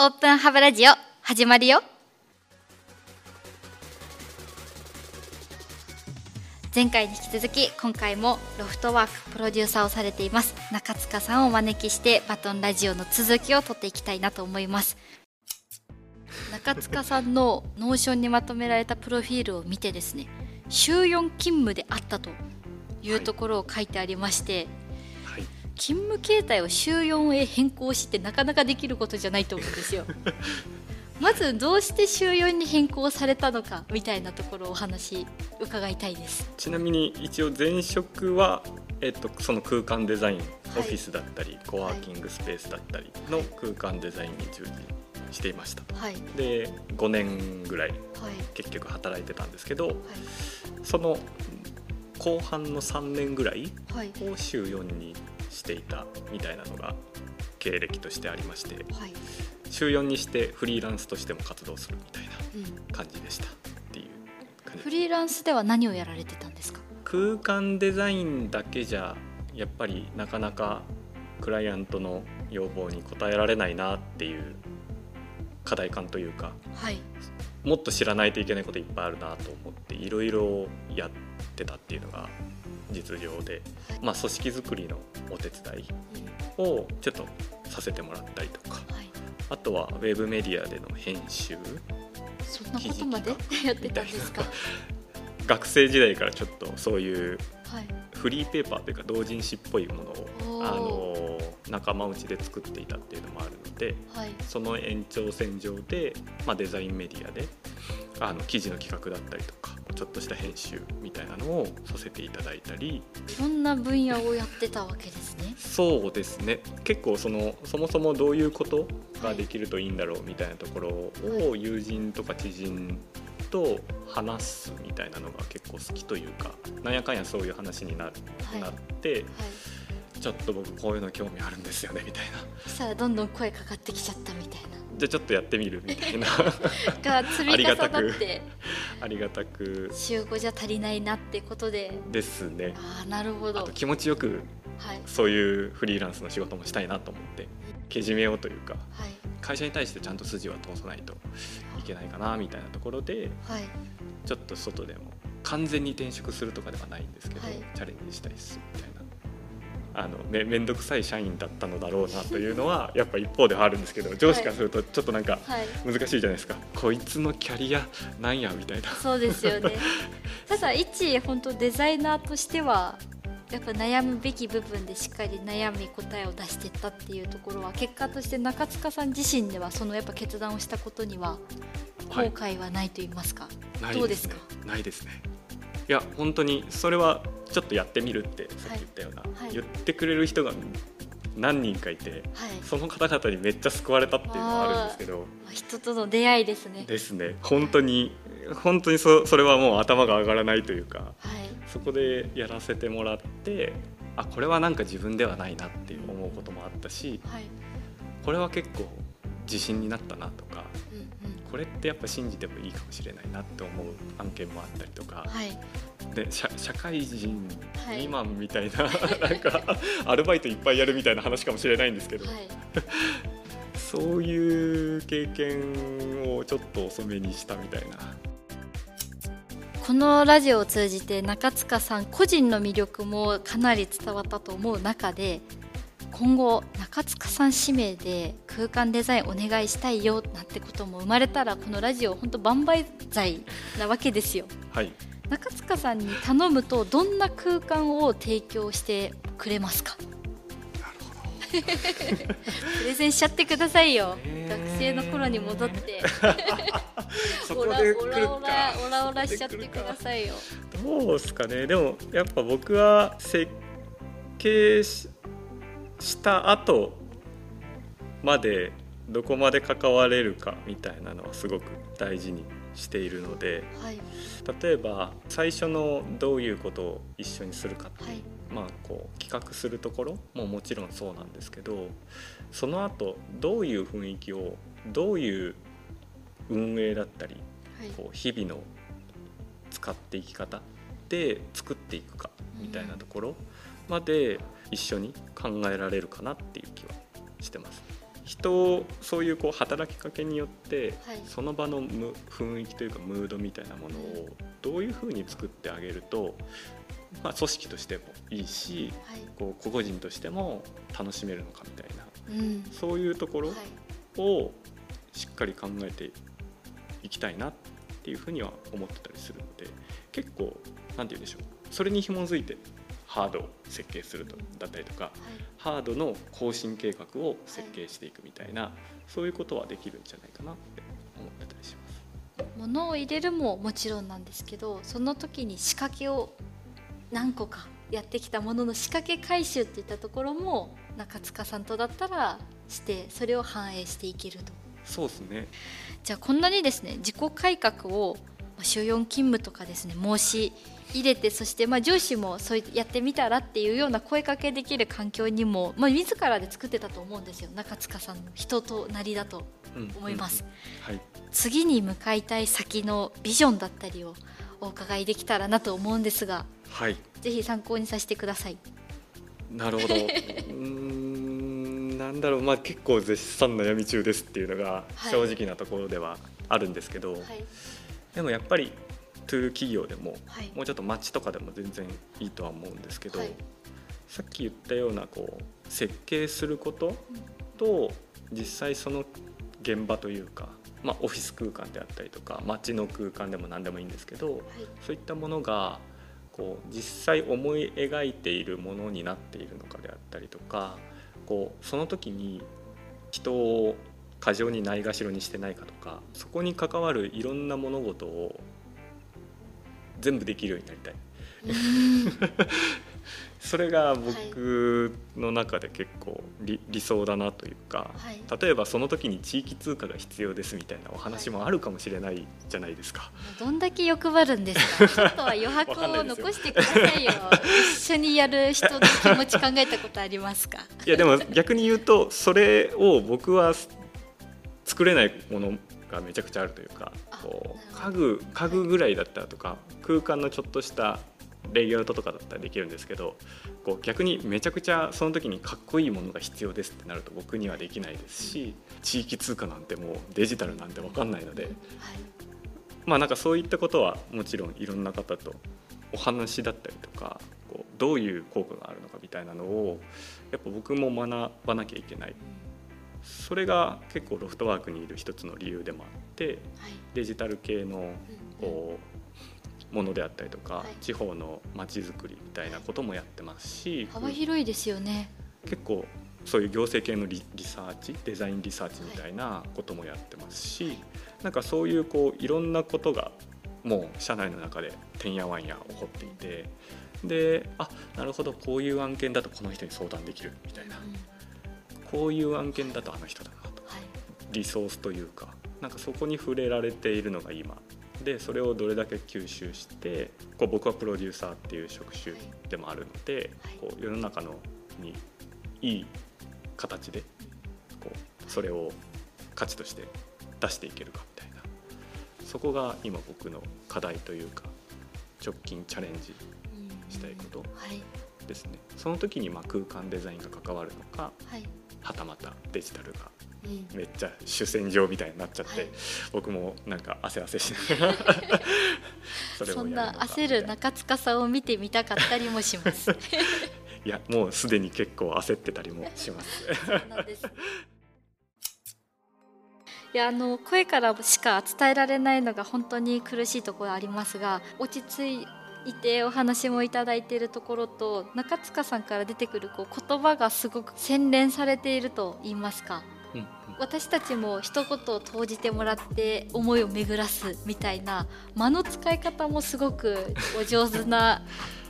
オープンハブラジオ始まるよ。前回に引き続き今回もロフトワークプロデューサーをされています。中塚さんをお招きしてバトンラジオの続きを取っていきたいなと思います。中塚さんの Notionにまとめられたプロフィールを見てですね週4勤務であったというところを書いてありまして、はい、勤務形態を週4へ変更してなかなかできることじゃないと思うんですよ。まずどうして週4に変更されたのかみたいなところをお話伺いたいです。ちなみに一応前職は、えっと、その空間デザイン、オフィスだったりコワーキングスペースだったりの空間デザインに従事していました、はい、で5年ぐらい結局働いてたんですけど、はい、その後半の3年ぐらいを週4にしていたみたいなのが経歴としてありまして、はい、週4にしてフリーランスとしても活動するみたいな感じでしたっていう感じ、フリーランスでは何をやられてたんですか？空間デザインだけじゃやっぱりなかなかクライアントの要望に応えられないなっていう課題感というか、はい、もっと知らないといけないこといっぱいあるなと思っていろいろやってたっていうのが実情で、まあ、組織づくりのお手伝いをちょっとさせてもらったりとか、はい、あとはウェブメディアでの編集そんなことまで？やってたんですか？学生時代からちょっとそういうフリーペーパーというか同人誌っぽいものをあの仲間内で作っていたっていうのもあるので、はい、その延長線上で、まあ、デザインメディアであの記事の企画だったりとかちょっとした編集みたいなのをさせていただいたり。いろんな分野をやってたわけですね。そうですね。結構そのそもそもどういうことができるといいんだろうみたいなところを友人とか知人と話すみたいなのが結構好きというかなんやかんやそういう話にな,、はい、なって、はいちょっと僕こういうの興味あるんですよねみたいな。そしたらどんどん声かかってきちゃったみたいな。じゃあちょっとやってみるみたいな。が積み重なって。ありがたく週5じゃ足りないなってことで。ですね。あなるほど。気持ちよく、はい、そういうフリーランスの仕事もしたいなと思ってけじめようというか、はい、会社に対してちゃんと筋は通さないといけないかなみたいなところで、はい、ちょっと外でも完全に転職するとかではないんですけど、はい、チャレンジしたいですみたいなあのめ面倒くさい社員だったのだろうなというのはやっぱ一方ではあるんですけど上司からするとちょっとなんか難しいじゃないですか、はい、こいつのキャリアなんやみたいな。そうですよね。ただ一本当デザイナーとしてはやっぱ悩むべき部分でしっかり悩み答えを出していったっていうところは結果として中塚さん自身ではそのやっぱ決断をしたことには後悔はないと言いますか、はい、どうですかないですねいや本当にそれはちょっとやってみるってさっき言ったような、はい。はい、言ってくれる人が何人かいて、はい、その方々にめっちゃ救われたっていうのはあるんですけど人との出会いですね。ですね。本当に本当にそそれはもう頭が上がらないというか、そこでやらせてもらってあこれはなんか自分ではないなって思うこともあったし、これは結構自信になったなとこれってやっぱ信じてもいいかもしれないなって思う案件もあったりとか、はい、で社社会人未満みたいな、はい、なんかアルバイトいっぱいやるみたいな話かもしれないんですけど、はい、そういう経験をちょっと遅めにしたみたいな。このラジオを通じて中塚さん個人の魅力もかなり伝わったと思う中で今後中塚さん指名で空間デザインお願いしたいよなんてことも生まれたらこのラジオ本当万々歳なわけですよ。はい。中塚さんに頼むとどんな空間を提供してくれますか？プレゼンしちゃってくださいよ、学生の頃に戻って。オラオラオラオラしちゃってくださいよ。どうですかね。でもやっぱ僕は設計しした後までどこまで関われるかみたいなのはすごく大事にしているので、はい、例えば最初のどういうことを一緒にするかっていう、はい、まあ、こう企画するところももちろんそうなんですけどその後どういう雰囲気をどういう運営だったり、はい、こう日々の使っていき方で作っていくかみたいなところまで一緒に考えられるかなっていう気はしてます。人をそういうこう働きかけによって、はい。その場のむ雰囲気というかムードみたいなものをどういうふうに作ってあげると、まあ、組織としてもいいしはい。こう個々人としても楽しめるのかみたいな。うん。そういうところはい。をしっかり考えていきたいなっていうふうには思ってたりするので結構なんて言うんでしょう。それに紐づいてハードを設計するとだったりとかはい。ハードの更新計画を設計していくみたいな、そういうことはできるんじゃないかなって思ってたりします。物を入れるももちろんなんですけどその時に仕掛けを何個かやってきたものの仕掛け回収っていったところも中塚さんとだったらしてそれを反映していけると。そうですね。じゃあこんなにですね自己改革をまあ週4勤務とかですね申し入れてそしてまあ上司もそうやってみたらっていうような声かけできる環境にも、まあ、自らで作ってたと思うんですよ。中塚さんの人となりだとうん思います。うんはい。次に向かいたい先のビジョンだったりをお伺いできたらなと思うんですがはい。ぜひ参考にさせてください。なるほど。うーんなんだろう。まあ結構絶賛悩み中ですっていうのがはい。正直なところではあるんですけど、はいでもやっぱりトゥー企業でもはい。もうちょっと街とかでも全然いいとは思うんですけど、はい。さっき言ったようなこう設計することと実際その現場というか、まあ、オフィス空間であったりとか街の空間でも何でもいいんですけどはい。そういったものがこう実際思い描いているものになっているのかであったりとかこうその時に人を過剰にないがしろにしてないかとかそこに関わるいろんな物事を全部できるようになりたい。それが僕の中で結構理理想だなというか、はい。例えばその時に地域通貨が必要ですみたいなお話もあるかもしれないじゃないですか。どんだけ欲張るんですか？ちょっとは余白を残してくださいよ。一緒にやる人の気持ち考えたことありますか？いやでも逆に言うとそれを僕は作れないものがめちゃくちゃあるというかあこう家具家具ぐらいだったらとか空間のちょっとしたレイアウトとかだったらできるんですけどこう逆にめちゃくちゃその時にかっこいいものが必要ですってなると僕にはできないですし地域通貨なんてもうデジタルなんて分かんないのではい。まあなんかそういったことはもちろんいろんな方とお話だったりとかこうどういう効果があるのかみたいなのをやっぱ僕も学ばなきゃいけないそれが結構ロフトワークにいる一つの理由でもあってはい。デジタル系のこうものであったりとか、はい。地方の街づくりみたいなこともやってますし幅広いですよね。結構そういう行政系のリリサーチデザインリサーチみたいなこともやってますし、なんかそういうこういろんなことがもう社内の中でてんやわんや起こっていてであなるほどこういう案件だとこの人に相談できるみたいなうんこういう案件だとあの人だなと。はい。リソースというかなんかそこに触れられているのが今。でそれをどれだけ吸収してこう僕はプロデューサーっていう職種でもあるので、はい。こう世の中のにいい形でこうそれを価値として出していけるかみたいな。そこが今僕の課題というか直近チャレンジうん。したいことはい。ですね。その時にまあ空間デザインが関わるのかはいはたまたデジタルがうんめっちゃ主戦場みたいになっちゃって、はい僕もなんか汗汗しながら そそんな焦る中塚さんを見てみたかったりもします。いやもうすでに結構焦ってたりもします。いやあの声からしか伝えられないのが本当に苦しいところありますが落ち着いてお話もいただいているところと中塚さんから出てくるこう言葉がすごく洗練されていると言いますか。うんうん。私たちも一言を投じてもらって思いを巡らすみたいな間の使い方もすごくお上手な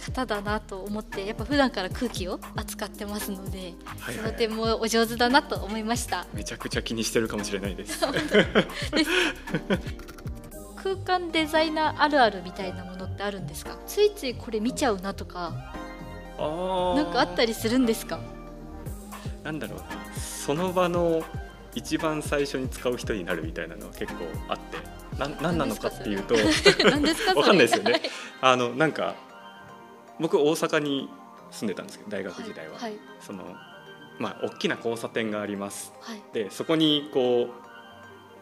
方だなと思ってやっぱ普段から空気を扱ってますのでそのはい。はい点もお上手だなと思いました。めちゃくちゃ気にしてるかもしれないです 空間デザイナーあるあるみたいなものってあるんですか？ついついこれ見ちゃうなとかあー。なんかあったりするんですか？なんだろう。なその場の一番最初に使う人になるみたいなのは結構あって。な何なのかっていうと 何ですか？わかんないですよね。あのなんか僕大阪に住んでたんですけど大学時代は、はい。そのまあ大きな交差点があります。はい。でそこにこう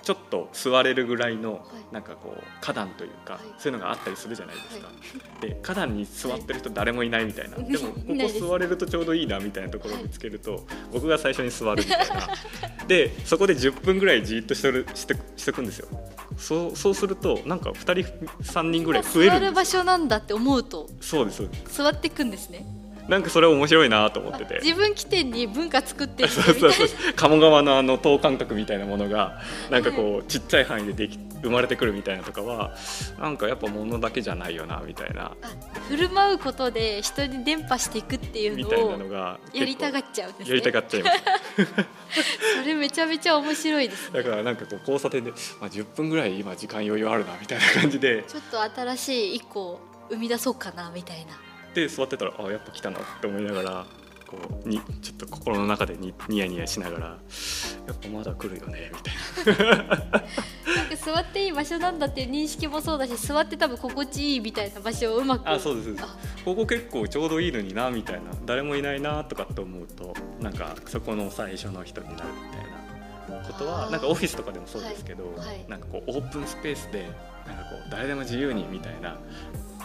ちょっと座れるぐらいのい。なんかこう花壇というか、はい。そういうのがあったりするじゃないですか、はで花壇に座ってる人誰もいないみたいな、はい。でもここ座れるとちょうどいいなみたいなところを見つけると、僕が最初に座るみたいな。でそこで10分ぐらいじっとしてるしてしてくんですよ。そうそうするとなんか2人3人ぐらい増え座る場るんですよ。所なんだって思うと。そうです。座ってくんですね なんかそれ面白いなと思ってて。自分起点に文化作ってる そうそうみたいそう。鴨川のあの等間隔みたいなものがなんかこうちっちゃい範囲ででき生まれてくるみたいなとかはなんかやっぱ物だけじゃないよなみたいな。振る舞うことで人に伝播していくっていうのみたいなをのがやりたがっっちゃうんですね。やりたがっちゃいます。それめちゃめちゃ面白いですね。だからなんかこう交差点で、まあ、10分ぐらい今時間余裕あるなみたいな感じで。ちょっと新しい一個生み出そうかなみたいなで座ってたらあやっぱ来たなって思いながらこうにちょっと心の中でにニヤニヤしながらやっぱまだ来るよねみたいな。なんか座っていい場所なんだっていう認識もそうだし座って多分心地いいみたいな場所をうまくあそうですここ結構ちょうどいいのになみたいな。誰もいないなとかって思うとなんかそこの最初の人になるみたいなことはなんかオフィスとかでもそうですけど、はいはいなんかこうオープンスペースでなんかこう誰でも自由にみたいな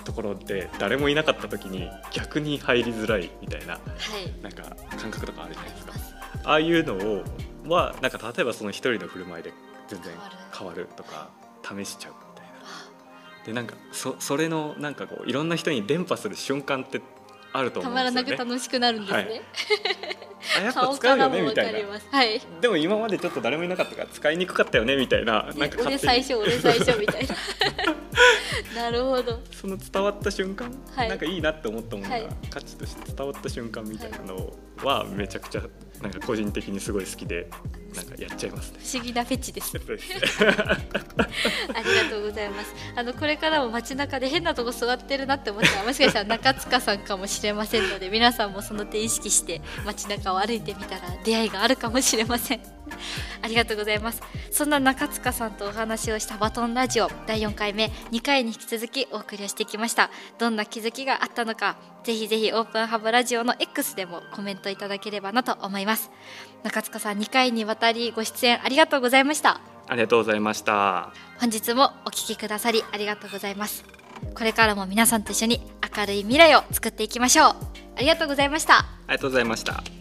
ところで誰もいなかった時に逆に入りづらいみたいなはい。なんか感覚とかあるじゃないですか。あああいうのをはなんか例えばその一人の振る舞いで全然変わる。とか試しちゃうみたいな。あ。でなんかそそれのなんかこういろんな人に伝播する瞬間ってあるとた思うんですよね。まらなく楽しくなるんですね、はい。あやっぱ顔使うよねみたいな。はい。でも今までちょっと誰もいなかったから使いにくかったよねみたいな。なんでか俺最初俺最初みたいな。なるほど。その伝わった瞬間、はい。なんかいいなって思ったものが、はい。価値として伝わった瞬間みたいなのはめちゃくちゃなんか個人的にすごい好きでなんかやっちゃいますね。不思議なフェチですありがとうございます。あのこれからも街中で変なとこ座ってるなって思ったらもしかしたら中塚さんかもしれませんので皆さんもその点意識して街中を歩いてみたら出会いがあるかもしれません。ありがとうございます。そんな中塚さんとお話をしたバトンラジオ第4回目2回に引き続きお送りをしてきました。どんな気づきがあったのかぜひぜひオープンハブラジオの X でもコメントいただければなと思います。中塚さん2回にわたりご出演ありがとうございました。ありがとうございました。本日もお聞きくださりありがとうございますこれからも皆さんと一緒に明るい未来を作っていきましょうありがとうございましたありがとうございました。